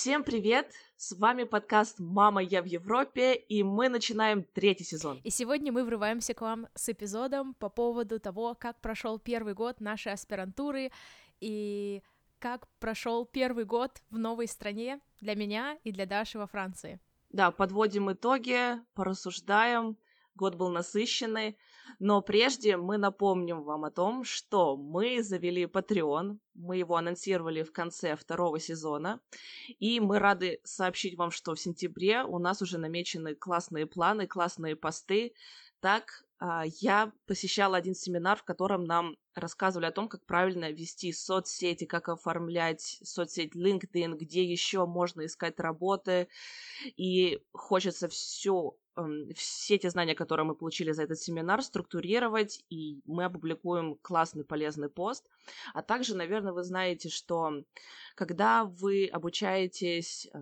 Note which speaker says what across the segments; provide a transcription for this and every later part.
Speaker 1: Всем привет! С вами подкаст «Мама, я в Европе», и мы начинаем третий сезон.
Speaker 2: И сегодня мы врываемся к вам с эпизодом по поводу того, как прошел первый год нашей аспирантуры и как прошел первый год в новой стране для меня и для Даши во Франции.
Speaker 1: Да, подводим итоги, порассуждаем, год был насыщенный, но прежде мы напомним вам о том, что мы завели Patreon, мы его анонсировали в конце второго сезона, и мы рады сообщить вам, что в сентябре у нас уже намечены классные планы, классные посты. Так, а, я посещала один семинар, в котором нам рассказывали о том, как правильно вести соцсети, как оформлять соцсеть LinkedIn, где еще можно искать работы. И хочется все все те знания, которые мы получили за этот семинар, структурировать, и мы опубликуем классный полезный пост. А также, наверное, вы знаете, что когда вы обучаетесь э,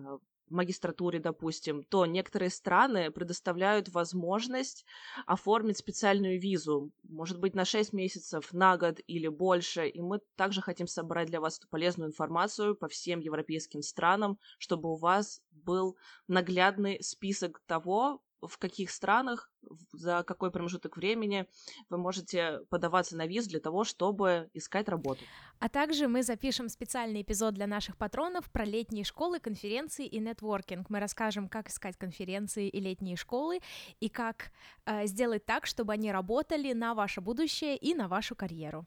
Speaker 1: в магистратуре, допустим, то некоторые страны предоставляют возможность оформить специальную визу, может быть, на 6 месяцев, на год или больше, и мы также хотим собрать для вас эту полезную информацию по всем европейским странам, чтобы у вас был наглядный список того, в каких странах, за какой промежуток времени вы можете подаваться на виз для того, чтобы искать работу.
Speaker 2: А также мы запишем специальный эпизод для наших патронов про летние школы, конференции и нетворкинг. Мы расскажем, как искать конференции и летние школы, и как э, сделать так, чтобы они работали на ваше будущее и на вашу карьеру.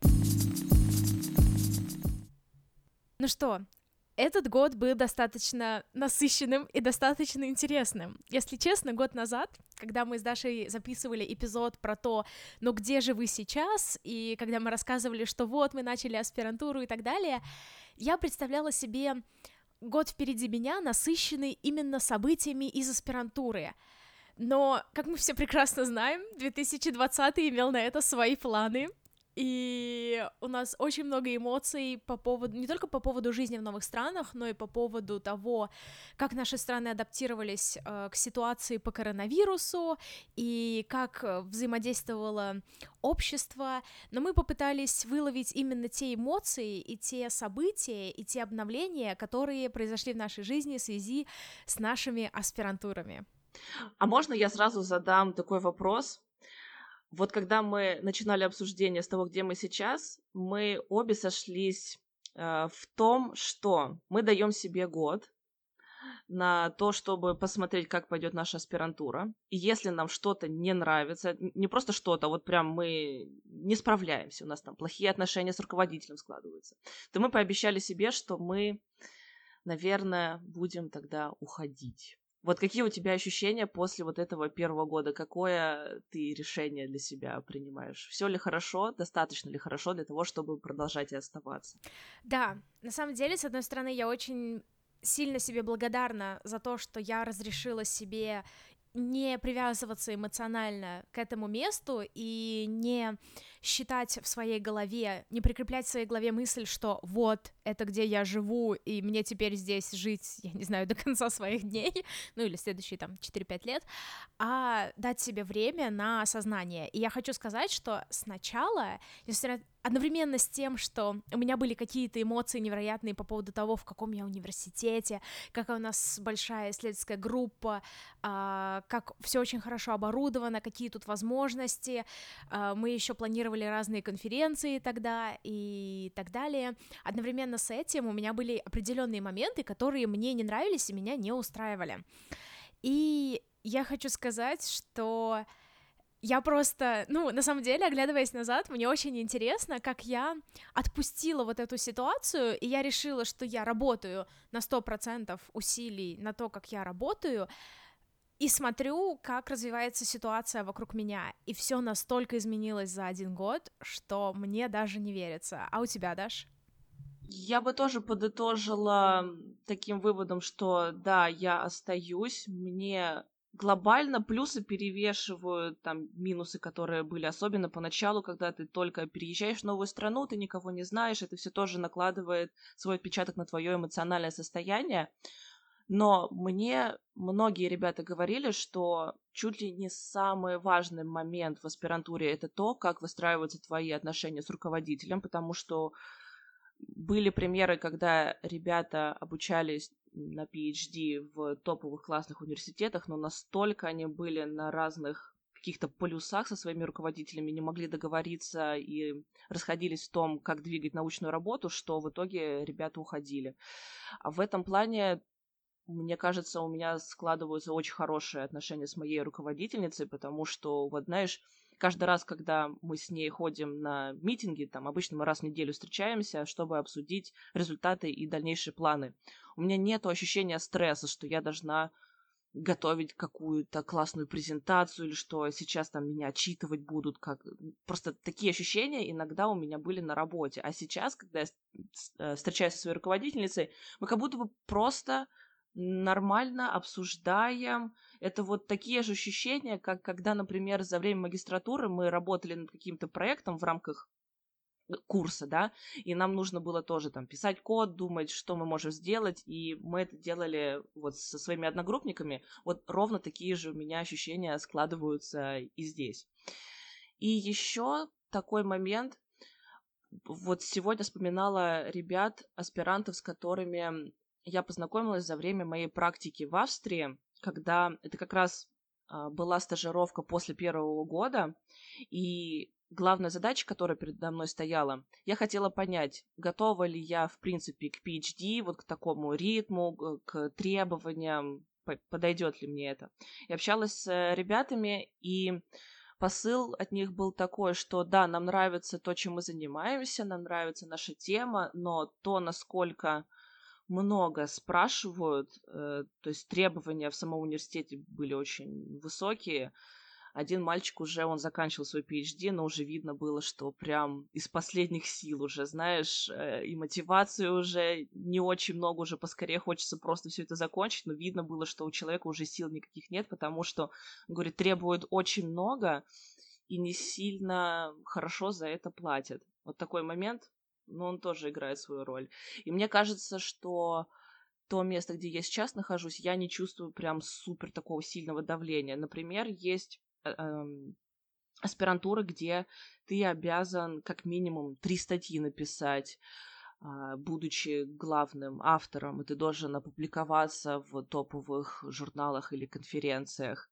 Speaker 2: Ну что, этот год был достаточно насыщенным и достаточно интересным. Если честно, год назад, когда мы с Дашей записывали эпизод про то, ну где же вы сейчас, и когда мы рассказывали, что вот мы начали аспирантуру и так далее, я представляла себе год впереди меня, насыщенный именно событиями из аспирантуры. Но, как мы все прекрасно знаем, 2020 имел на это свои планы, и у нас очень много эмоций по поводу, не только по поводу жизни в новых странах, но и по поводу того, как наши страны адаптировались э, к ситуации по коронавирусу и как взаимодействовало общество. Но мы попытались выловить именно те эмоции и те события и те обновления, которые произошли в нашей жизни в связи с нашими аспирантурами.
Speaker 1: А можно я сразу задам такой вопрос? Вот когда мы начинали обсуждение с того, где мы сейчас, мы обе сошлись э, в том, что мы даем себе год на то, чтобы посмотреть, как пойдет наша аспирантура. И если нам что-то не нравится, не просто что-то, вот прям мы не справляемся, у нас там плохие отношения с руководителем складываются, то мы пообещали себе, что мы, наверное, будем тогда уходить. Вот какие у тебя ощущения после вот этого первого года? Какое ты решение для себя принимаешь? Все ли хорошо? Достаточно ли хорошо для того, чтобы продолжать и оставаться?
Speaker 2: Да, на самом деле, с одной стороны, я очень сильно себе благодарна за то, что я разрешила себе не привязываться эмоционально к этому месту и не считать в своей голове, не прикреплять в своей голове мысль, что вот, это где я живу, и мне теперь здесь жить, я не знаю, до конца своих дней, ну или следующие там 4-5 лет, а дать себе время на осознание. И я хочу сказать, что сначала, несмотря одновременно с тем, что у меня были какие-то эмоции невероятные по поводу того, в каком я университете, какая у нас большая исследовательская группа, а, как все очень хорошо оборудовано, какие тут возможности, а, мы еще планировали разные конференции тогда и так далее. Одновременно с этим у меня были определенные моменты, которые мне не нравились и меня не устраивали. И я хочу сказать, что я просто, ну, на самом деле, оглядываясь назад, мне очень интересно, как я отпустила вот эту ситуацию, и я решила, что я работаю на 100% усилий на то, как я работаю, и смотрю, как развивается ситуация вокруг меня, и все настолько изменилось за один год, что мне даже не верится. А у тебя, Даш?
Speaker 1: Я бы тоже подытожила таким выводом, что да, я остаюсь, мне глобально плюсы перевешивают там минусы, которые были, особенно поначалу, когда ты только переезжаешь в новую страну, ты никого не знаешь, это все тоже накладывает свой отпечаток на твое эмоциональное состояние. Но мне многие ребята говорили, что чуть ли не самый важный момент в аспирантуре это то, как выстраиваются твои отношения с руководителем, потому что были примеры, когда ребята обучались на PhD в топовых классных университетах, но настолько они были на разных каких-то полюсах со своими руководителями, не могли договориться и расходились в том, как двигать научную работу, что в итоге ребята уходили. А в этом плане мне кажется, у меня складываются очень хорошие отношения с моей руководительницей, потому что, вот знаешь, каждый раз, когда мы с ней ходим на митинги, там обычно мы раз в неделю встречаемся, чтобы обсудить результаты и дальнейшие планы. У меня нет ощущения стресса, что я должна готовить какую-то классную презентацию или что сейчас там меня отчитывать будут, как просто такие ощущения иногда у меня были на работе, а сейчас, когда я э, встречаюсь со своей руководительницей, мы как будто бы просто нормально обсуждаем. Это вот такие же ощущения, как когда, например, за время магистратуры мы работали над каким-то проектом в рамках э, курса, да, и нам нужно было тоже там писать код, думать, что мы можем сделать, и мы это делали вот со своими одногруппниками. Вот ровно такие же у меня ощущения складываются и здесь. И еще такой момент, вот сегодня вспоминала ребят, аспирантов, с которыми я познакомилась за время моей практики в Австрии, когда это как раз а, была стажировка после первого года, и главная задача, которая передо мной стояла, я хотела понять, готова ли я, в принципе, к PhD, вот к такому ритму, к требованиям, подойдет ли мне это. Я общалась с ребятами, и посыл от них был такой, что да, нам нравится то, чем мы занимаемся, нам нравится наша тема, но то, насколько много спрашивают, э, то есть требования в самом университете были очень высокие. Один мальчик уже, он заканчивал свой PhD, но уже видно было, что прям из последних сил уже, знаешь, э, и мотивации уже не очень много, уже поскорее хочется просто все это закончить, но видно было, что у человека уже сил никаких нет, потому что, говорит, требует очень много и не сильно хорошо за это платят. Вот такой момент но он тоже играет свою роль. И мне кажется, что то место, где я сейчас нахожусь, я не чувствую прям супер такого сильного давления. Например, есть э, эм, аспирантура, где ты обязан как минимум три статьи написать, а, будучи главным автором, и ты должен опубликоваться в топовых журналах или конференциях.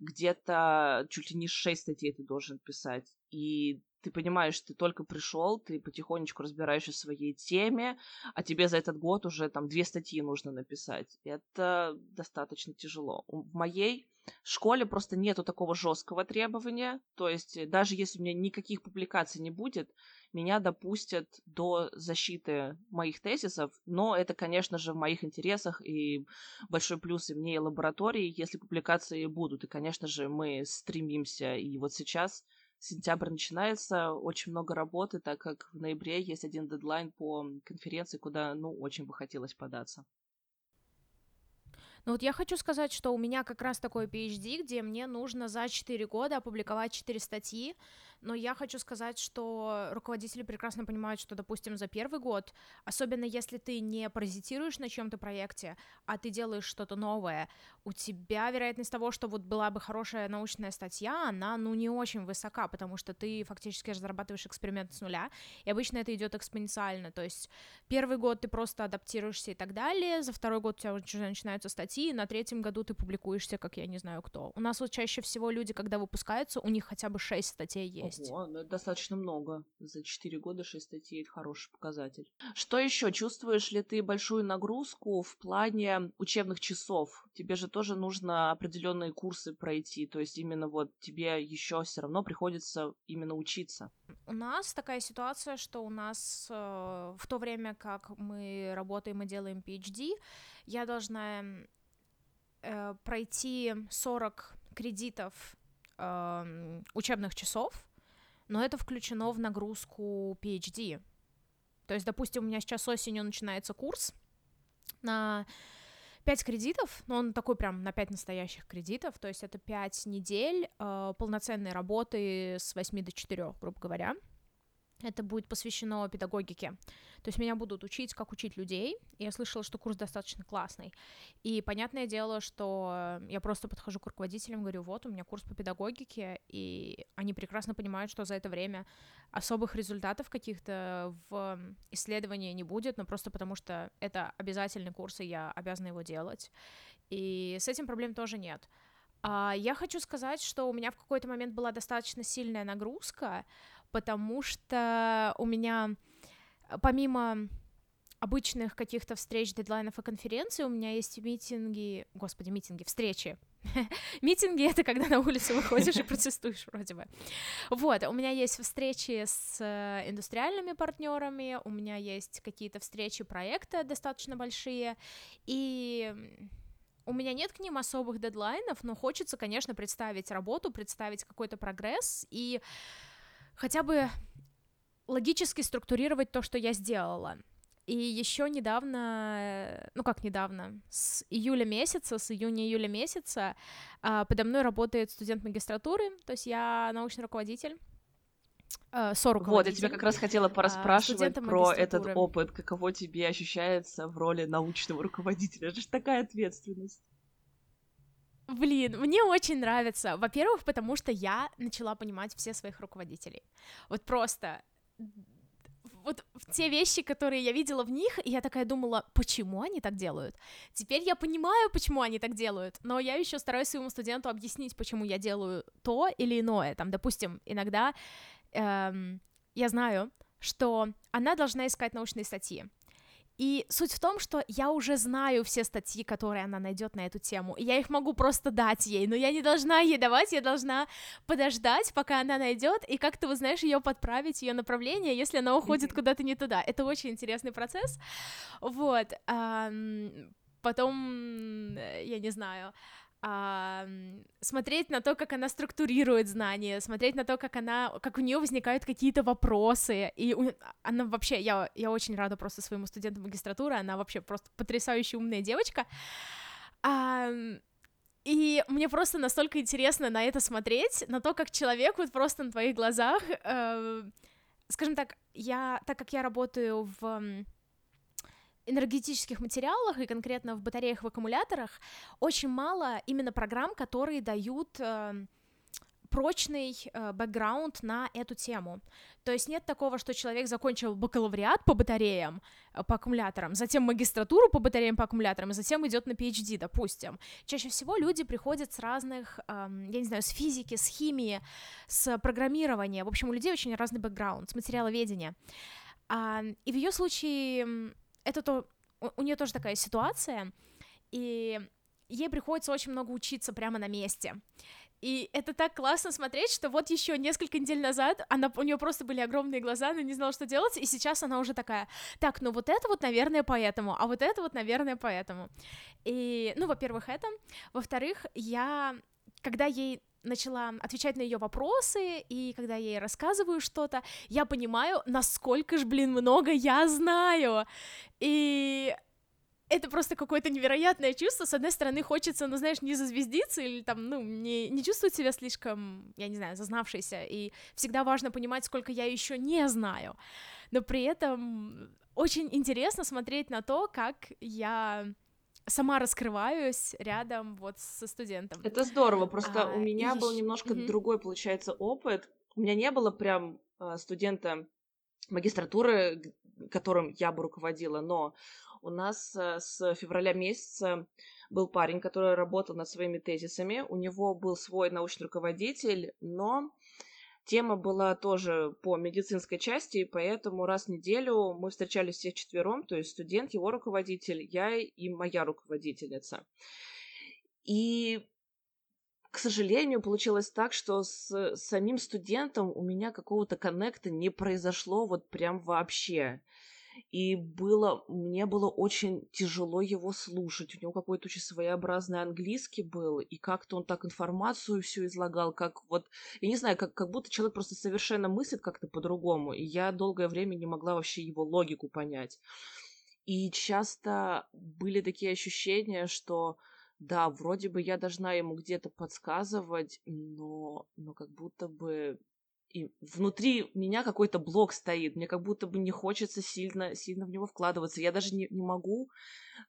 Speaker 1: Где-то чуть ли не шесть статей ты должен писать. И ты понимаешь, ты только пришел, ты потихонечку разбираешься в своей теме, а тебе за этот год уже там две статьи нужно написать. Это достаточно тяжело. В моей школе просто нету такого жесткого требования, то есть э, даже если у меня никаких публикаций не будет, меня допустят до защиты моих тезисов, но это, конечно же, в моих интересах, и большой плюс и мне, и лаборатории, если публикации будут, и, конечно же, мы стремимся, и вот сейчас сентябрь начинается, очень много работы, так как в ноябре есть один дедлайн по конференции, куда, ну, очень бы хотелось податься.
Speaker 2: Ну вот я хочу сказать, что у меня как раз такой PhD, где мне нужно за 4 года опубликовать 4 статьи, но я хочу сказать, что руководители прекрасно понимают, что, допустим, за первый год, особенно если ты не паразитируешь на чем-то проекте, а ты делаешь что-то новое, у тебя вероятность того, что вот была бы хорошая научная статья, она, ну, не очень высока, потому что ты фактически разрабатываешь эксперимент с нуля, и обычно это идет экспоненциально, то есть первый год ты просто адаптируешься и так далее, за второй год у тебя уже начинаются статьи, на третьем году ты публикуешься, как я не знаю кто. У нас вот чаще всего люди, когда выпускаются, у них хотя бы шесть статей есть есть.
Speaker 1: Ого, ну это достаточно много. За 4 года 6 статей — это хороший показатель. Что еще? Чувствуешь ли ты большую нагрузку в плане учебных часов? Тебе же тоже нужно определенные курсы пройти, то есть именно вот тебе еще все равно приходится именно учиться.
Speaker 2: У нас такая ситуация, что у нас э, в то время, как мы работаем и делаем PhD, я должна э, пройти 40 кредитов э, учебных часов, но это включено в нагрузку PhD. То есть, допустим, у меня сейчас осенью начинается курс на 5 кредитов, но он такой прям на 5 настоящих кредитов, то есть это 5 недель э, полноценной работы с 8 до 4, грубо говоря. Это будет посвящено педагогике. То есть меня будут учить, как учить людей. Я слышала, что курс достаточно классный. И понятное дело, что я просто подхожу к руководителям, говорю, вот, у меня курс по педагогике, и они прекрасно понимают, что за это время особых результатов каких-то в исследовании не будет, но просто потому что это обязательный курс, и я обязана его делать. И с этим проблем тоже нет. А я хочу сказать, что у меня в какой-то момент была достаточно сильная нагрузка, потому что у меня помимо обычных каких-то встреч, дедлайнов и конференций, у меня есть митинги, господи, митинги, встречи. митинги — это когда на улицу выходишь и протестуешь вроде бы. Вот, у меня есть встречи с э, индустриальными партнерами, у меня есть какие-то встречи проекта достаточно большие, и у меня нет к ним особых дедлайнов, но хочется, конечно, представить работу, представить какой-то прогресс и хотя бы логически структурировать то, что я сделала. И еще недавно, ну как недавно, с июля месяца, с июня-июля месяца а, подо мной работает студент магистратуры, то есть я научный руководитель.
Speaker 1: Uh, вот, я тебя как раз хотела а, пораспрашивать про этот опыт, каково тебе ощущается в роли научного руководителя. Это же такая ответственность.
Speaker 2: Блин, мне очень нравится. Во-первых, потому что я начала понимать все своих руководителей. Вот просто вот те вещи, которые я видела в них, и я такая думала, почему они так делают? Теперь я понимаю, почему они так делают, но я еще стараюсь своему студенту объяснить, почему я делаю то или иное. Там, допустим, иногда эм, я знаю, что она должна искать научные статьи. И суть в том, что я уже знаю все статьи, которые она найдет на эту тему, и я их могу просто дать ей, но я не должна ей давать, я должна подождать, пока она найдет, и как-то, вы знаешь, ее подправить, ее направление, если она уходит куда-то не туда. Это очень интересный процесс. Вот. Потом, я не знаю, а, смотреть на то, как она структурирует знания, смотреть на то, как она, как у нее возникают какие-то вопросы, и у, она вообще, я, я очень рада просто своему студенту магистратуры, она вообще просто потрясающе умная девочка, а, и мне просто настолько интересно на это смотреть, на то, как человек вот просто на твоих глазах, э, скажем так, я, так как я работаю в энергетических материалах и конкретно в батареях в аккумуляторах очень мало именно программ, которые дают э, прочный э, бэкграунд на эту тему. То есть нет такого, что человек закончил бакалавриат по батареям, э, по аккумуляторам, затем магистратуру по батареям, по аккумуляторам, и затем идет на PhD, допустим. Чаще всего люди приходят с разных, э, я не знаю, с физики, с химии, с программирования. В общем, у людей очень разный бэкграунд, с материаловедения. А, и в ее случае это то, у нее тоже такая ситуация, и ей приходится очень много учиться прямо на месте. И это так классно смотреть, что вот еще несколько недель назад она, у нее просто были огромные глаза, она не знала, что делать, и сейчас она уже такая, так, ну вот это вот, наверное, поэтому, а вот это вот, наверное, поэтому. И, ну, во-первых, это. Во-вторых, я, когда ей начала отвечать на ее вопросы, и когда я ей рассказываю что-то, я понимаю, насколько ж, блин, много я знаю. И это просто какое-то невероятное чувство. С одной стороны, хочется, ну, знаешь, не зазвездиться или там, ну, не, не чувствовать себя слишком, я не знаю, зазнавшейся. И всегда важно понимать, сколько я еще не знаю. Но при этом очень интересно смотреть на то, как я сама раскрываюсь рядом вот со студентом.
Speaker 1: Это здорово, просто а, у меня и... был немножко угу. другой, получается, опыт. У меня не было прям э, студента магистратуры, которым я бы руководила, но у нас э, с февраля месяца был парень, который работал над своими тезисами, у него был свой научный руководитель, но Тема была тоже по медицинской части, поэтому раз в неделю мы встречались всех четвером, то есть студент, его руководитель, я и моя руководительница. И к сожалению, получилось так, что с самим студентом у меня какого-то коннекта не произошло вот прям вообще и было, мне было очень тяжело его слушать. У него какой-то очень своеобразный английский был, и как-то он так информацию всю излагал, как вот, я не знаю, как, как будто человек просто совершенно мыслит как-то по-другому, и я долгое время не могла вообще его логику понять. И часто были такие ощущения, что да, вроде бы я должна ему где-то подсказывать, но, но как будто бы и внутри меня какой-то блок стоит, мне как будто бы не хочется сильно, сильно в него вкладываться. Я даже не, не могу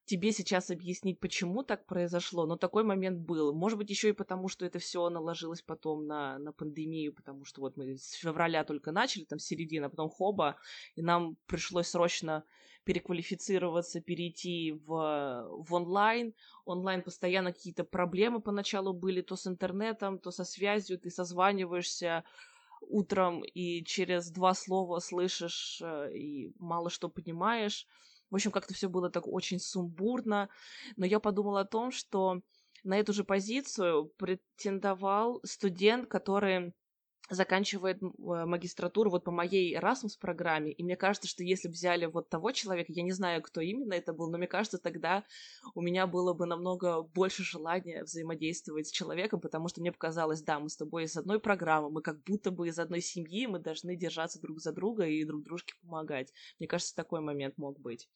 Speaker 1: тебе сейчас объяснить, почему так произошло, но такой момент был. Может быть, еще и потому, что это все наложилось потом на, на пандемию, потому что вот мы с февраля только начали, там, с середины, а потом хоба, и нам пришлось срочно переквалифицироваться, перейти в, в онлайн. Онлайн постоянно какие-то проблемы поначалу были, то с интернетом, то со связью, ты созваниваешься, утром и через два слова слышишь э, и мало что понимаешь. В общем, как-то все было так очень сумбурно. Но я подумала о том, что на эту же позицию претендовал студент, который заканчивает э, магистратуру вот по моей Erasmus программе, и мне кажется, что если бы взяли вот того человека, я не знаю, кто именно это был, но мне кажется, тогда у меня было бы намного больше желания взаимодействовать с человеком, потому что мне показалось, да, мы с тобой из одной программы, мы как будто бы из одной семьи, мы должны держаться друг за друга и друг дружке помогать. Мне кажется, такой момент мог быть.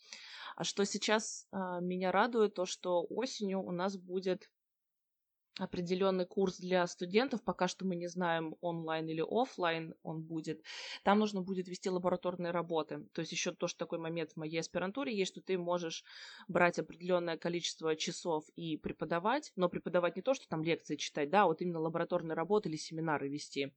Speaker 1: А что сейчас а, меня радует, то что осенью у нас будет определенный курс для студентов, пока что мы не знаем, онлайн или офлайн он будет, там нужно будет вести лабораторные работы. То есть еще тоже такой момент в моей аспирантуре есть, что ты можешь брать определенное количество часов и преподавать, но преподавать не то, что там лекции читать, да, а вот именно лабораторные работы или семинары вести.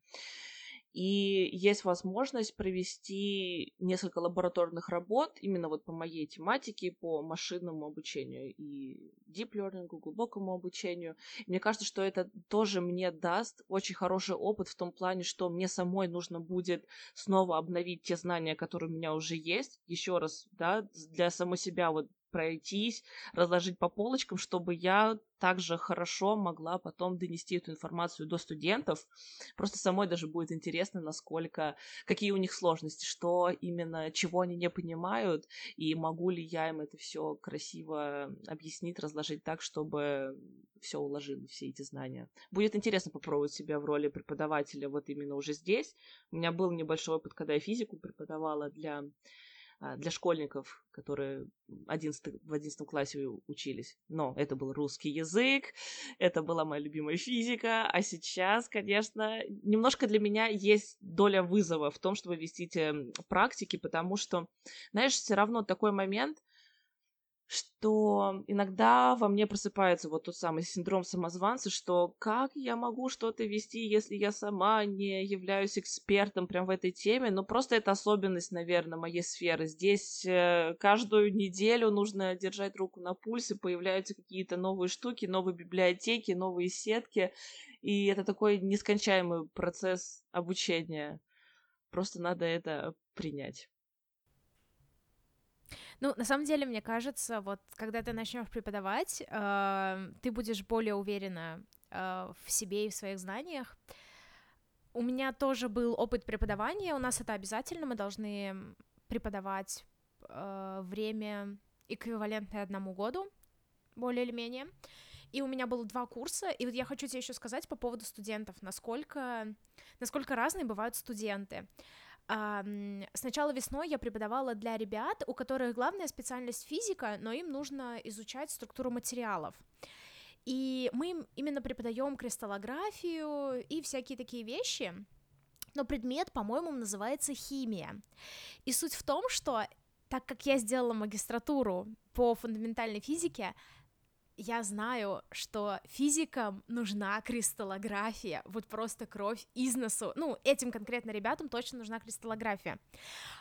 Speaker 1: И есть возможность провести несколько лабораторных работ именно вот по моей тематике, по машинному обучению и deep learning, глубокому обучению. И мне кажется, что это тоже мне даст очень хороший опыт в том плане, что мне самой нужно будет снова обновить те знания, которые у меня уже есть, еще раз, да, для самой себя вот пройтись, разложить по полочкам, чтобы я также хорошо могла потом донести эту информацию до студентов. Просто самой даже будет интересно, насколько, какие у них сложности, что именно, чего они не понимают, и могу ли я им это все красиво объяснить, разложить так, чтобы все уложилось, все эти знания. Будет интересно попробовать себя в роли преподавателя вот именно уже здесь. У меня был небольшой опыт, когда я физику преподавала для для школьников, которые 11, в 11 классе учились. Но это был русский язык, это была моя любимая физика, а сейчас, конечно, немножко для меня есть доля вызова в том, чтобы вести те практики, потому что, знаешь, все равно такой момент, что иногда во мне просыпается вот тот самый синдром самозванца, что как я могу что-то вести, если я сама не являюсь экспертом прям в этой теме, но просто это особенность, наверное, моей сферы. Здесь э, каждую неделю нужно держать руку на пульсе, появляются какие-то новые штуки, новые библиотеки, новые сетки, и это такой нескончаемый процесс обучения. Просто надо это принять.
Speaker 2: Ну, на самом деле, мне кажется, вот когда ты начнешь преподавать, э, ты будешь более уверена э, в себе и в своих знаниях. У меня тоже был опыт преподавания, у нас это обязательно, мы должны преподавать э, время эквивалентное одному году, более или менее. И у меня было два курса, и вот я хочу тебе еще сказать по поводу студентов, насколько, насколько разные бывают студенты. Сначала весной я преподавала для ребят, у которых главная специальность физика, но им нужно изучать структуру материалов. И мы им именно преподаем кристаллографию и всякие такие вещи, но предмет, по-моему, называется химия. И суть в том, что так как я сделала магистратуру по фундаментальной физике, я знаю, что физикам нужна кристаллография, вот просто кровь из носу. Ну, этим конкретно ребятам точно нужна кристаллография.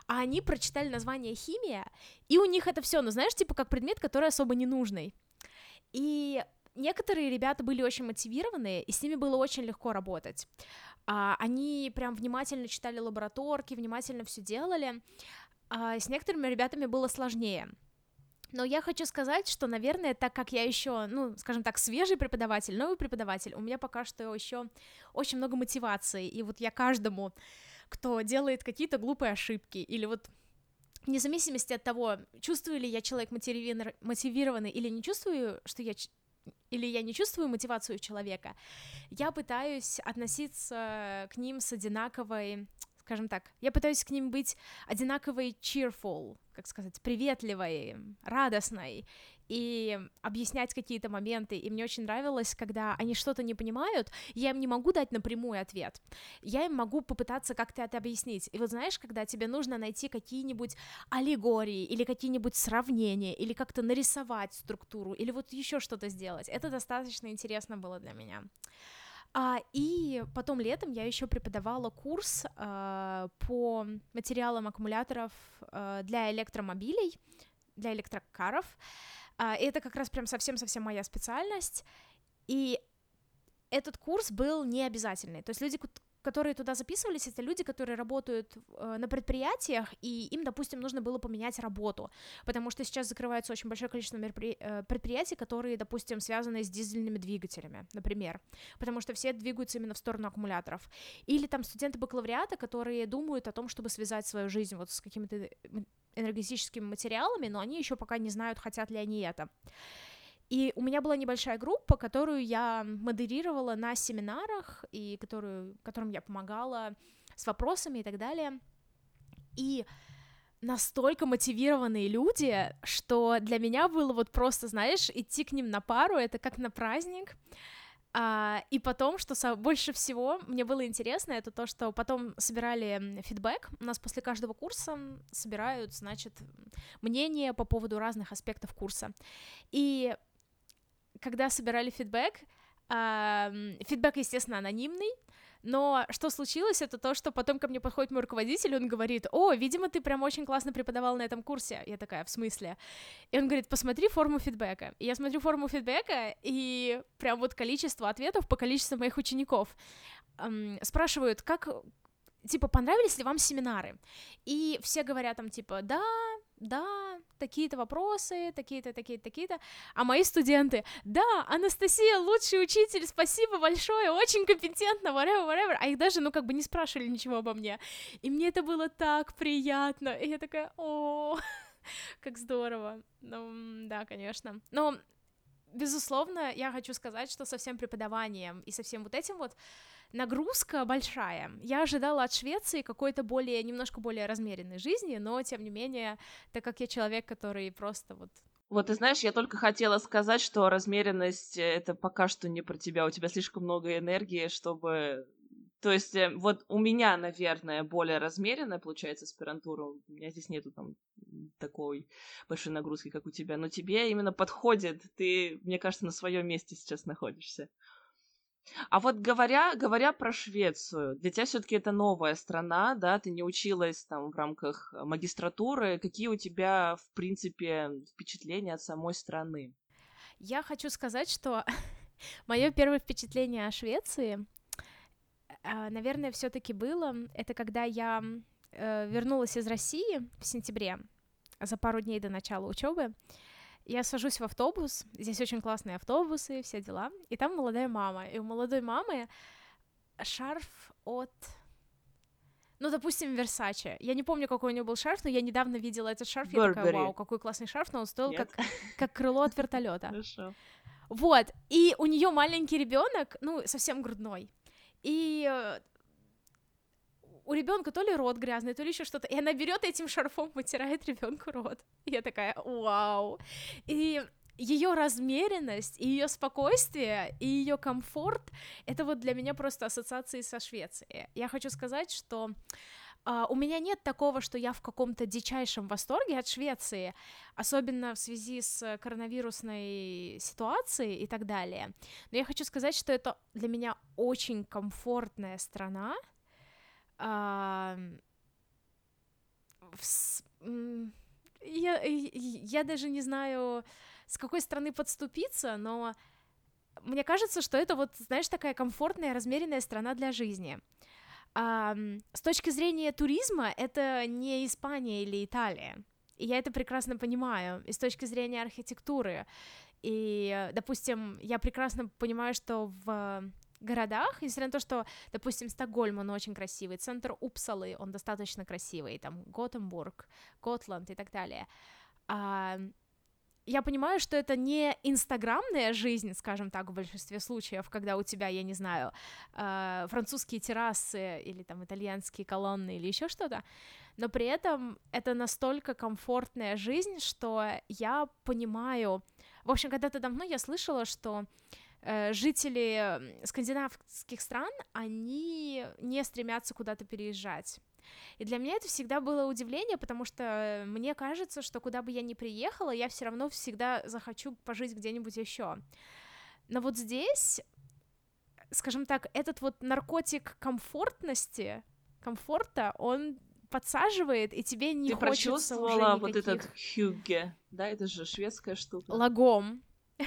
Speaker 2: А они прочитали название химия, и у них это все, ну, знаешь, типа как предмет, который особо не нужный. И некоторые ребята были очень мотивированные, и с ними было очень легко работать. А, они прям внимательно читали лабораторки, внимательно все делали. А с некоторыми ребятами было сложнее. Но я хочу сказать, что, наверное, так как я еще, ну, скажем так, свежий преподаватель, новый преподаватель, у меня пока что еще очень много мотивации. И вот я каждому, кто делает какие-то глупые ошибки, или вот вне зависимости от того, чувствую ли я человек мотивированный или не чувствую, что я или я не чувствую мотивацию человека, я пытаюсь относиться к ним с одинаковой скажем так, я пытаюсь к ним быть одинаковой cheerful, как сказать, приветливой, радостной, и объяснять какие-то моменты. И мне очень нравилось, когда они что-то не понимают, я им не могу дать напрямую ответ. Я им могу попытаться как-то это объяснить. И вот знаешь, когда тебе нужно найти какие-нибудь аллегории или какие-нибудь сравнения, или как-то нарисовать структуру, или вот еще что-то сделать, это достаточно интересно было для меня. А, и потом летом я еще преподавала курс э, по материалам аккумуляторов э, для электромобилей, для электрокаров. А, и это как раз прям совсем-совсем моя специальность. И этот курс был не обязательный. То есть люди, которые туда записывались, это люди, которые работают э, на предприятиях, и им, допустим, нужно было поменять работу, потому что сейчас закрывается очень большое количество меропри... э, предприятий, которые, допустим, связаны с дизельными двигателями, например, потому что все двигаются именно в сторону аккумуляторов. Или там студенты бакалавриата, которые думают о том, чтобы связать свою жизнь вот с какими-то энергетическими материалами, но они еще пока не знают, хотят ли они это. И у меня была небольшая группа, которую я модерировала на семинарах, и которую, которым я помогала с вопросами и так далее. И настолько мотивированные люди, что для меня было вот просто, знаешь, идти к ним на пару, это как на праздник. А, и потом, что со... больше всего мне было интересно, это то, что потом собирали фидбэк. У нас после каждого курса собирают, значит, мнение по поводу разных аспектов курса. И когда собирали фидбэк, фидбэк, естественно, анонимный, но что случилось, это то, что потом ко мне подходит мой руководитель, он говорит, о, видимо, ты прям очень классно преподавал на этом курсе. Я такая, в смысле? И он говорит, посмотри форму фидбэка. И я смотрю форму фидбэка, и прям вот количество ответов по количеству моих учеников. Спрашивают, как, типа, понравились ли вам семинары? И все говорят там, типа, да, да, такие-то вопросы, такие-то, такие-то, такие-то. А мои студенты, да, Анастасия, лучший учитель, спасибо большое, очень компетентно, whatever, whatever. А их даже, ну, как бы не спрашивали ничего обо мне. И мне это было так приятно. И я такая, о, как здорово. Ну, да, конечно. Но, безусловно, я хочу сказать, что со всем преподаванием и со всем вот этим вот нагрузка большая. Я ожидала от Швеции какой-то более, немножко более размеренной жизни, но, тем не менее, так как я человек, который просто вот
Speaker 1: вот, ты знаешь, я только хотела сказать, что размеренность — это пока что не про тебя. У тебя слишком много энергии, чтобы... То есть, э, вот у меня, наверное, более размеренная получается аспирантура. У меня здесь нету там такой большой нагрузки, как у тебя. Но тебе именно подходит. Ты, мне кажется, на своем месте сейчас находишься. А вот говоря, говоря про Швецию, для тебя все-таки это новая страна, да, ты не училась там в рамках магистратуры. Какие у тебя, в принципе, впечатления от самой страны?
Speaker 2: Я хочу сказать, что мое первое впечатление о Швеции, а, наверное, все-таки было, это когда я э, вернулась из России в сентябре за пару дней до начала учебы. Я сажусь в автобус, здесь очень классные автобусы, все дела, и там молодая мама, и у молодой мамы шарф от ну, допустим, Версаче. Я не помню, какой у него был шарф, но я недавно видела этот шарф. Я такая, вау, какой классный шарф, но он стоил как, как крыло от вертолета.
Speaker 1: Хорошо.
Speaker 2: Вот. И у нее маленький ребенок, ну, совсем грудной. И э, у ребенка то ли рот грязный, то ли еще что-то, и она берет этим шарфом, вытирает ребенку рот. Я такая, вау. И ее размеренность, и ее спокойствие, и ее комфорт, это вот для меня просто ассоциации со Швецией. Я хочу сказать, что Uh, у меня нет такого, что я в каком-то дичайшем восторге от Швеции, особенно в связи с коронавирусной ситуацией и так далее. Но я хочу сказать, что это для меня очень комфортная страна, а, я, я даже не знаю, с какой стороны подступиться, но мне кажется, что это вот, знаешь, такая комфортная, размеренная страна для жизни. А, с точки зрения туризма, это не Испания или Италия. И я это прекрасно понимаю. И с точки зрения архитектуры. И, допустим, я прекрасно понимаю, что в городах, несмотря на то, что, допустим, Стокгольм, он очень красивый, центр Упсалы, он достаточно красивый, там, Готенбург, Готланд и так далее, а, я понимаю, что это не инстаграмная жизнь, скажем так, в большинстве случаев, когда у тебя, я не знаю, э, французские террасы или там итальянские колонны или еще что-то, но при этом это настолько комфортная жизнь, что я понимаю... В общем, когда-то давно я слышала, что жители скандинавских стран, они не стремятся куда-то переезжать. И для меня это всегда было удивление, потому что мне кажется, что куда бы я ни приехала, я все равно всегда захочу пожить где-нибудь еще. Но вот здесь, скажем так, этот вот наркотик комфортности, комфорта, он подсаживает, и тебе не
Speaker 1: Ты
Speaker 2: хочется уже никаких...
Speaker 1: вот этот хюгге, да, это же шведская штука.
Speaker 2: Лагом.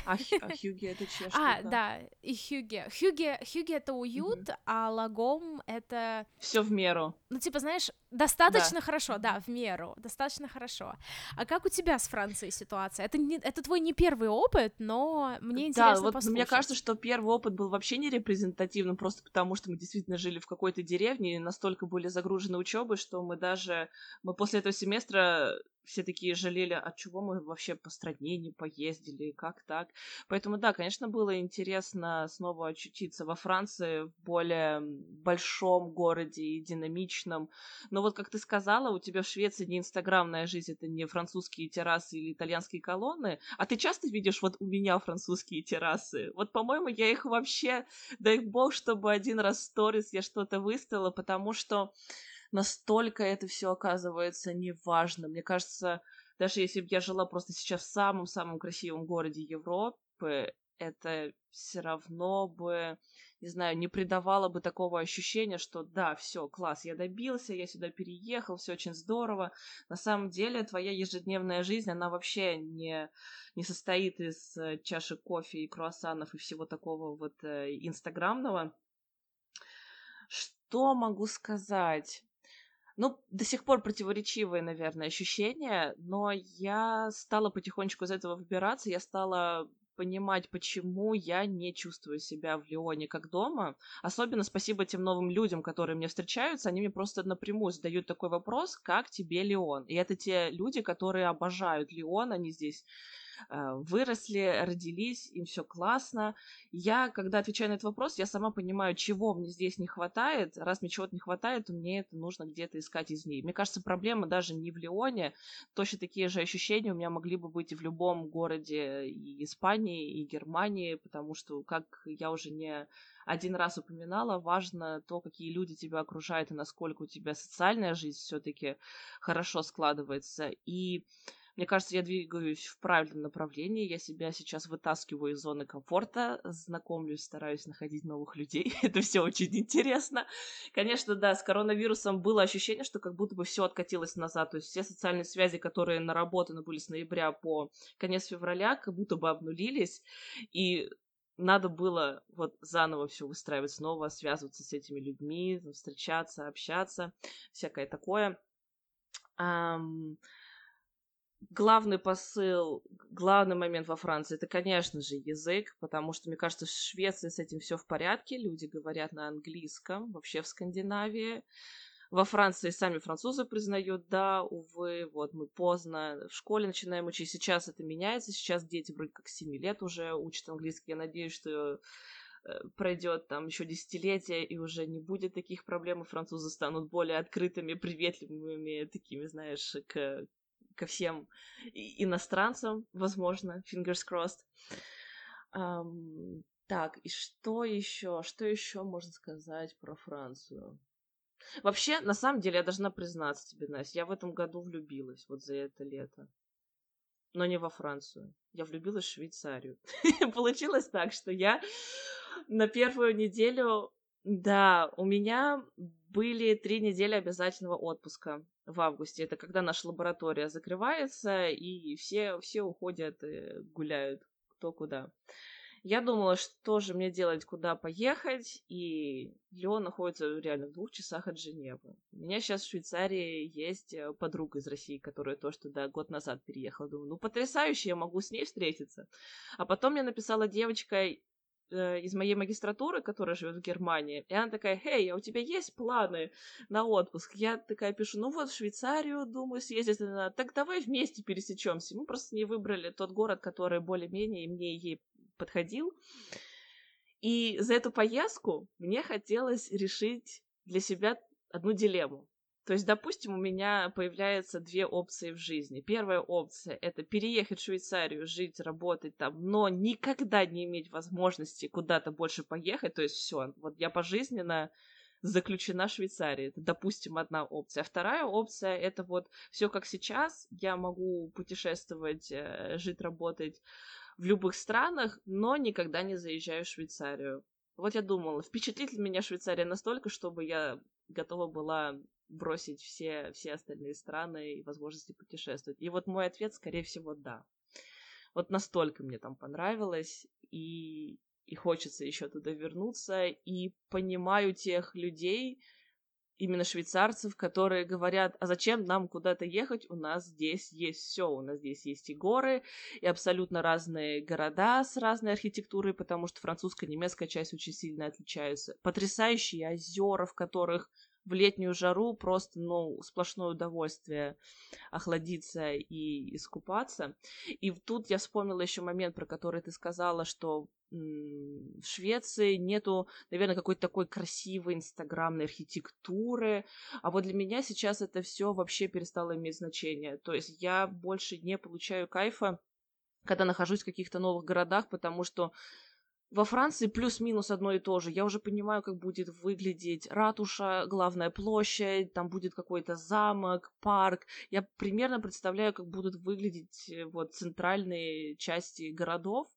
Speaker 1: А, а хюгге это чья
Speaker 2: А, да, и хюге. Хюге, хюге это уют,
Speaker 1: Мгм.
Speaker 2: а лагом это
Speaker 1: Все в меру.
Speaker 2: Ну, типа, знаешь, достаточно хорошо, да, в меру, достаточно хорошо. А как у тебя с Францией ситуация? Это, не, это твой не первый опыт, но мне
Speaker 1: Да,
Speaker 2: интересно
Speaker 1: вот
Speaker 2: послушать.
Speaker 1: мне кажется, что первый опыт был вообще не репрезентативным, просто потому что мы действительно жили в какой-то деревне и настолько были загружены учебой, что мы даже мы после этого семестра все такие жалели, от чего мы вообще по стране не поездили, как так. Поэтому да, конечно, было интересно снова очутиться во Франции, в более большом городе и динамичном. Но вот как ты сказала, у тебя в Швеции не инстаграмная жизнь, это не французские террасы или итальянские колонны. А ты часто видишь вот у меня французские террасы? Вот, по-моему, я их вообще, дай бог, чтобы один раз в сторис я что-то выставила, потому что настолько это все оказывается неважно. Мне кажется, даже если бы я жила просто сейчас в самом-самом красивом городе Европы, это все равно бы, не знаю, не придавало бы такого ощущения, что да, все, класс, я добился, я сюда переехал, все очень здорово. На самом деле твоя ежедневная жизнь, она вообще не, не состоит из э, чашек кофе и круассанов и всего такого вот э, инстаграмного. Что могу сказать? Ну, до сих пор противоречивые, наверное, ощущения, но я стала потихонечку из этого выбираться, я стала понимать, почему я не чувствую себя в Лионе как дома. Особенно спасибо тем новым людям, которые мне встречаются, они мне просто напрямую задают такой вопрос, как тебе Лион? И это те люди, которые обожают Лион, они здесь выросли, родились, им все классно. Я, когда отвечаю на этот вопрос, я сама понимаю, чего мне здесь не хватает. Раз мне чего-то не хватает, то мне это нужно где-то искать из них. Мне кажется, проблема даже не в Лионе. Точно такие же ощущения у меня могли бы быть и в любом городе и Испании, и Германии, потому что, как я уже не один раз упоминала, важно то, какие люди тебя окружают и насколько у тебя социальная жизнь все-таки хорошо складывается. И мне кажется, я двигаюсь в правильном направлении. Я себя сейчас вытаскиваю из зоны комфорта, знакомлюсь, стараюсь находить новых людей. Это все очень интересно. Конечно, да, с коронавирусом было ощущение, что как будто бы все откатилось назад. То есть все социальные связи, которые наработаны были с ноября по конец февраля, как будто бы обнулились. И надо было вот заново все выстраивать, снова связываться с этими людьми, встречаться, общаться, всякое такое. Um, главный посыл, главный момент во Франции, это, конечно же, язык, потому что, мне кажется, в Швеции с этим все в порядке, люди говорят на английском, вообще в Скандинавии. Во Франции сами французы признают, да, увы, вот мы поздно в школе начинаем учить, сейчас это меняется, сейчас дети вроде как 7 лет уже учат английский, я надеюсь, что пройдет там еще десятилетия, и уже не будет таких проблем, и французы станут более открытыми, приветливыми, такими, знаешь, к, ко всем иностранцам, возможно, fingers crossed. Um, так, и что еще? Что еще можно сказать про Францию? Вообще, на самом деле, я должна признаться тебе, Настя, я в этом году влюбилась вот за это лето. Но не во Францию. Я влюбилась в Швейцарию. Получилось так, что я на первую неделю... Да, у меня были три недели обязательного отпуска в августе. Это когда наша лаборатория закрывается, и все, все уходят гуляют кто куда. Я думала, что же мне делать, куда поехать, и Леон находится реально в двух часах от Женевы. У меня сейчас в Швейцарии есть подруга из России, которая то, что да, год назад переехала. Думаю, ну потрясающе, я могу с ней встретиться. А потом мне написала девочка э, из моей магистратуры, которая живет в Германии, и она такая, «Хей, а у тебя есть планы на отпуск?» Я такая пишу, ну вот в Швейцарию, думаю, съездить. Она, так давай вместе пересечемся. Мы просто не выбрали тот город, который более-менее мне ей подходил. И за эту поездку мне хотелось решить для себя одну дилемму. То есть, допустим, у меня появляются две опции в жизни. Первая опция — это переехать в Швейцарию, жить, работать там, но никогда не иметь возможности куда-то больше поехать. То есть все, вот я пожизненно заключена в Швейцарии. Это, допустим, одна опция. А вторая опция — это вот все как сейчас. Я могу путешествовать, э, жить, работать в любых странах, но никогда не заезжаю в Швейцарию. Вот я думала, впечатлит ли меня Швейцария настолько, чтобы я готова была бросить все, все остальные страны и возможности путешествовать. И вот мой ответ, скорее всего, да. Вот настолько мне там понравилось, и, и хочется еще туда вернуться, и понимаю тех людей, именно швейцарцев, которые говорят, а зачем нам куда-то ехать, у нас здесь есть все, у нас здесь есть и горы, и абсолютно разные города с разной архитектурой, потому что французская и немецкая часть очень сильно отличаются. Потрясающие озера, в которых в летнюю жару просто, ну, сплошное удовольствие охладиться и искупаться. И тут я вспомнила еще момент, про который ты сказала, что в Швеции нету, наверное, какой-то такой красивой инстаграмной архитектуры, а вот для меня сейчас это все вообще перестало иметь значение. То есть я больше не получаю кайфа, когда нахожусь в каких-то новых городах, потому что во Франции плюс-минус одно и то же. Я уже понимаю, как будет выглядеть ратуша, главная площадь, там будет какой-то замок, парк. Я примерно представляю, как будут выглядеть э, вот центральные части городов.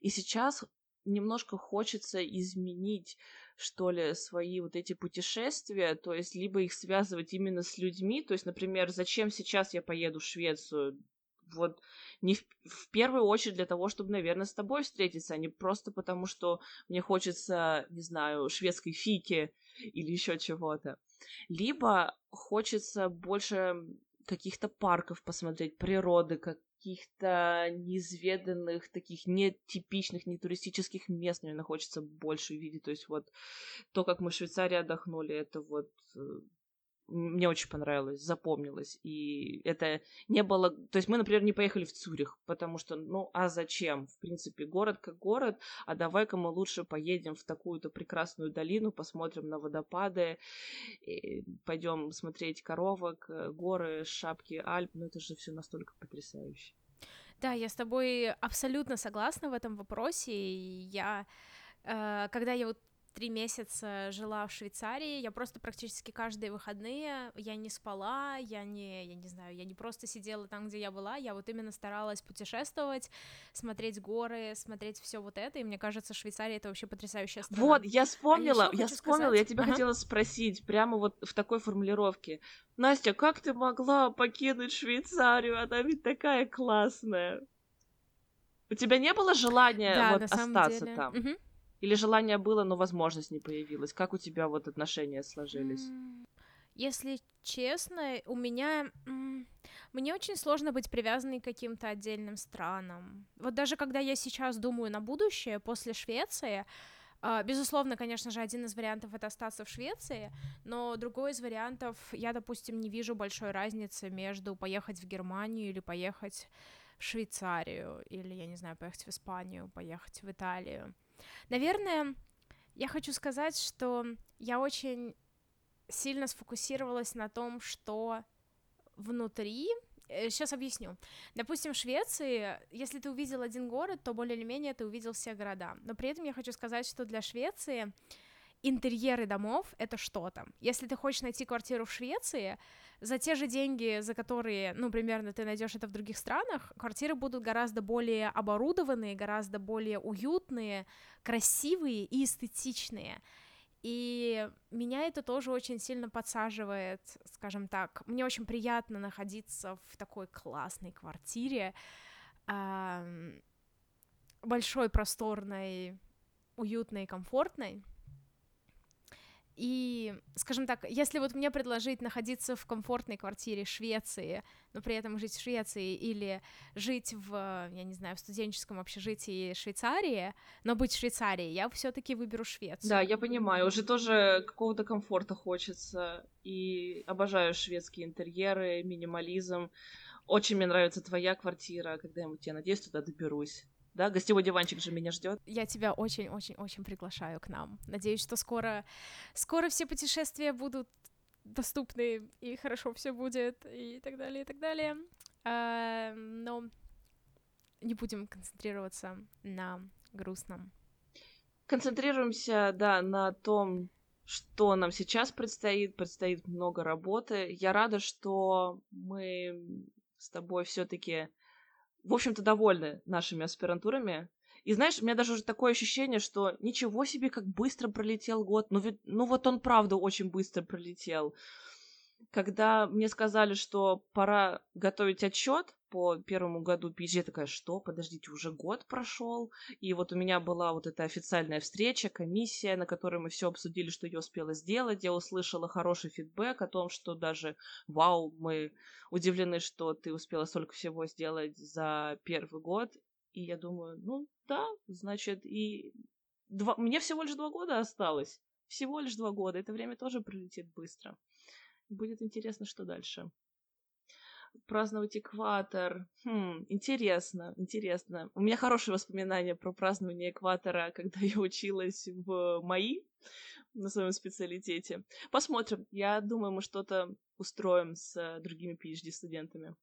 Speaker 1: И сейчас немножко хочется изменить, что ли, свои вот эти путешествия, то есть либо их связывать именно с людьми, то есть, например, зачем сейчас я поеду в Швецию, вот не в, в первую очередь для того, чтобы, наверное, с тобой встретиться, а не просто потому, что мне хочется, не знаю, шведской фики или еще чего-то. Либо хочется больше каких-то парков посмотреть, природы, каких-то неизведанных, таких нетипичных, не туристических мест, наверное, хочется больше увидеть. То есть вот то, как мы в Швейцарии отдохнули, это вот э, мне очень понравилось, запомнилось. И это не было... То есть мы, например, не поехали в Цюрих, потому что, ну, а зачем? В принципе, город как город, а давай-ка мы лучше поедем в такую-то прекрасную долину, посмотрим на водопады, пойдем смотреть коровок, э, горы, шапки Альп. Ну, это же все настолько потрясающе.
Speaker 2: Да, я с тобой абсолютно согласна в этом вопросе. Я, э, когда я вот три месяца жила в Швейцарии, я просто практически каждые выходные, я не спала, я не, я не знаю, я не просто сидела там, где я была, я вот именно старалась путешествовать, смотреть горы, смотреть все вот это, и мне кажется, Швейцария это вообще потрясающая страна.
Speaker 1: Вот, я вспомнила, а я вспомнила, сказать... я тебя ага. хотела спросить, прямо вот в такой формулировке. Настя, как ты могла покинуть Швейцарию? Она ведь такая классная. У тебя не было желания да, вот остаться деле. там? Угу. Или желание было, но возможность не появилась? Как у тебя вот отношения сложились?
Speaker 2: Если честно, у меня... Мне очень сложно быть привязанной к каким-то отдельным странам. Вот даже когда я сейчас думаю на будущее, после Швеции, а, Безусловно, конечно же, один из вариантов это остаться в Швеции, но другой из вариантов, я, допустим, не вижу большой разницы между поехать в Германию или поехать в Швейцарию, или, я не знаю, поехать в Испанию, поехать в Италию. Наверное, я хочу сказать, что я очень сильно сфокусировалась на том, что внутри Сейчас э, объясню. Допустим, в Швеции, если ты увидел один город, то более или менее ты увидел все города. Но при этом я хочу сказать, что для Швеции интерьеры домов — это что-то. Если ты хочешь найти квартиру в Швеции, за те же деньги, за которые, ну, примерно ты найдешь это в других странах, квартиры будут гораздо более оборудованные, гораздо более уютные, красивые и эстетичные. И меня это тоже очень сильно подсаживает, скажем так. Мне очень приятно находиться в такой классной квартире, большой, просторной, уютной, комфортной. И, скажем так, если вот мне предложить находиться в комфортной квартире Швеции, но при этом жить в Швеции, или жить в, я не знаю, в студенческом общежитии Швейцарии, но быть в Швейцарии, я все таки выберу Швецию.
Speaker 1: Да, я понимаю, уже тоже какого-то комфорта хочется, и обожаю шведские интерьеры, минимализм. Очень мне нравится твоя квартира, когда-нибудь я надеюсь туда доберусь. Да, гостевой диванчик же меня ждет.
Speaker 2: Я тебя очень-очень-очень приглашаю к нам. Надеюсь, что скоро, скоро все путешествия будут доступны и хорошо все будет и так далее и так далее. А, но не будем концентрироваться на грустном.
Speaker 1: Концентрируемся, да, на том, что нам сейчас предстоит. Предстоит много работы. Я рада, что мы с тобой все-таки в общем-то, довольны нашими аспирантурами. И знаешь, у меня даже уже такое ощущение, что ничего себе, как быстро пролетел год. Ну, ведь, ну вот он, правда, очень быстро пролетел. Когда мне сказали, что пора готовить отчет, по первому году PG, я такая, что, подождите, уже год прошел, и вот у меня была вот эта официальная встреча, комиссия, на которой мы все обсудили, что я успела сделать, я услышала хороший фидбэк о том, что даже, вау, мы удивлены, что ты успела столько всего сделать за первый год, и я думаю, ну да, значит, и два... мне всего лишь два года осталось, всего лишь два года, это время тоже пролетит быстро. Будет интересно, что дальше праздновать экватор. Хм, интересно, интересно. У меня хорошие воспоминания про празднование экватора, когда я училась в МАИ на своем специалитете. Посмотрим. Я думаю, мы что-то устроим с другими PhD-студентами.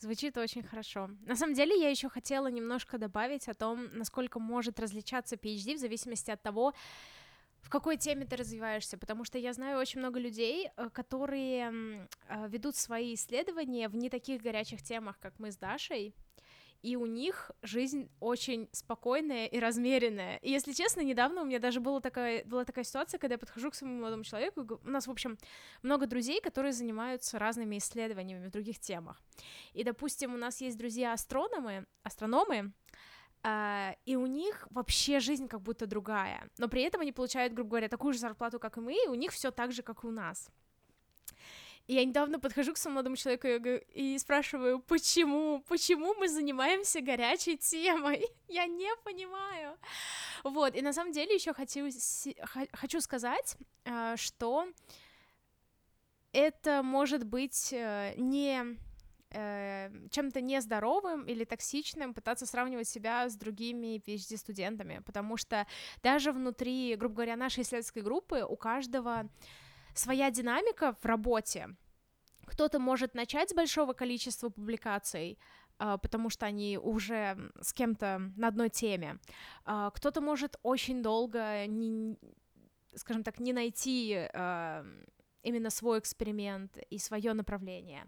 Speaker 2: Звучит очень хорошо. На самом деле, я еще хотела немножко добавить о том, насколько может различаться PhD в зависимости от того, в какой теме ты развиваешься, потому что я знаю очень много людей, э, которые э, ведут свои исследования в не таких горячих темах, как мы с Дашей, и у них жизнь очень спокойная и размеренная. И, если честно, недавно у меня даже была такая, была такая ситуация, когда я подхожу к своему молодому человеку, у нас, в общем, много друзей, которые занимаются разными исследованиями в других темах. И, допустим, у нас есть друзья-астрономы, астрономы, Uh, и у них вообще жизнь как будто другая, но при этом они получают, грубо говоря, такую же зарплату, как и мы, и у них все так же, как и у нас. И я недавно подхожу к своему молодому человеку и спрашиваю, почему, почему мы занимаемся горячей темой? Я не понимаю. Вот, и на самом деле еще хочу, хочу сказать, uh, что это может быть uh, не э, чем-то нездоровым или токсичным пытаться сравнивать себя с другими PhD-студентами, потому что даже внутри, грубо говоря, нашей исследовательской группы у каждого своя динамика в работе. Кто-то может начать с большого количества публикаций, э, потому что они уже с кем-то на одной теме. Э, кто-то может очень долго, не, скажем так, не найти э, именно свой эксперимент и свое направление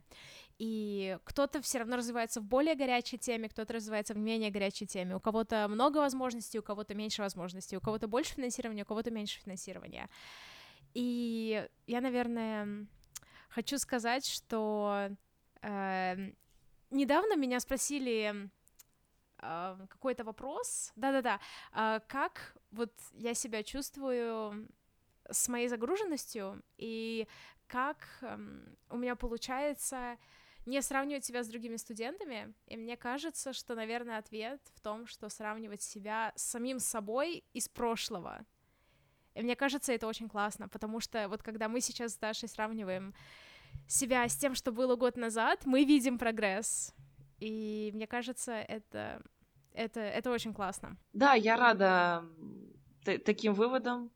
Speaker 2: и кто-то все равно развивается в более горячей теме, кто-то развивается в менее горячей теме. У кого-то много возможностей, у кого-то меньше возможностей, у кого-то больше финансирования, у кого-то меньше финансирования. И я, наверное, хочу сказать, что э, недавно меня спросили э, какой-то вопрос, да-да-да, э, как вот я себя чувствую с моей загруженностью и как э, у меня получается не сравнивать себя с другими студентами, и мне кажется, что, наверное, ответ в том, что сравнивать себя с самим собой из прошлого. И мне кажется, это очень классно, потому что вот когда мы сейчас с Дашей сравниваем себя с тем, что было год назад, мы видим прогресс. И мне кажется, это, это, это очень классно.
Speaker 1: Да, я рада таким выводом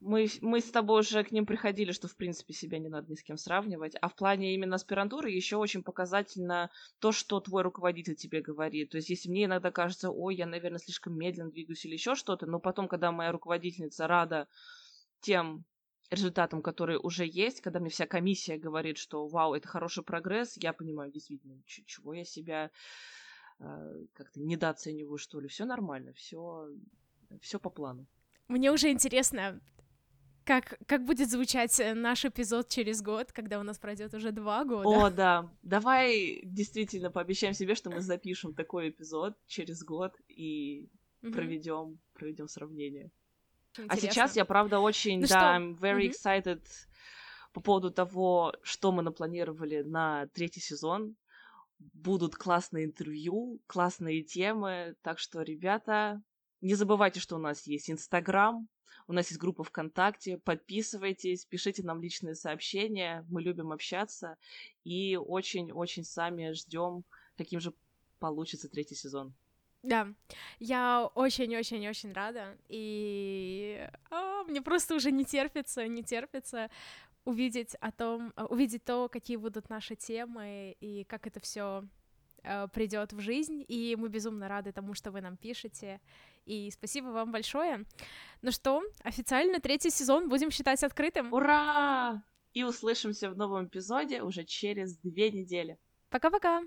Speaker 1: мы, мы с тобой уже к ним приходили, что, в принципе, себя не надо ни с кем сравнивать. А в плане именно аспирантуры еще очень показательно то, что твой руководитель тебе говорит. То есть, если мне иногда кажется, ой, я, наверное, слишком медленно двигаюсь или еще что-то, но потом, когда моя руководительница рада тем результатам, которые уже есть, когда мне вся комиссия говорит, что вау, это хороший прогресс, я понимаю, действительно, чего я себя э, как-то недооцениваю, что ли. Все нормально, все все по плану.
Speaker 2: Мне уже интересно, как, как будет звучать э, наш эпизод через год, когда у нас пройдет уже два года.
Speaker 1: О, да. Давай действительно пообещаем себе, что мы запишем такой эпизод через год и mm-hmm. проведем проведем сравнение.
Speaker 2: очень интересно.
Speaker 1: А сейчас я, правда, очень,
Speaker 2: ну
Speaker 1: да,
Speaker 2: что?
Speaker 1: I'm very
Speaker 2: угу.
Speaker 1: excited по поводу того, что мы напланировали на третий сезон. Будут классные интервью, классные темы, так что, ребята, не забывайте, что у нас есть Инстаграм, у нас есть группа ВКонтакте, подписывайтесь, пишите нам личные сообщения, мы любим общаться и очень-очень сами ждем, каким же получится третий сезон.
Speaker 2: Да, я очень-очень-очень рада, и а, мне просто уже не терпится, не терпится увидеть о том, увидеть то, какие будут наши темы и как это все придет в жизнь. И мы безумно рады тому, что вы нам пишете. И спасибо вам большое. Ну что, официально третий сезон будем считать открытым.
Speaker 1: Ура! И услышимся в новом эпизоде уже через две недели.
Speaker 2: Пока-пока.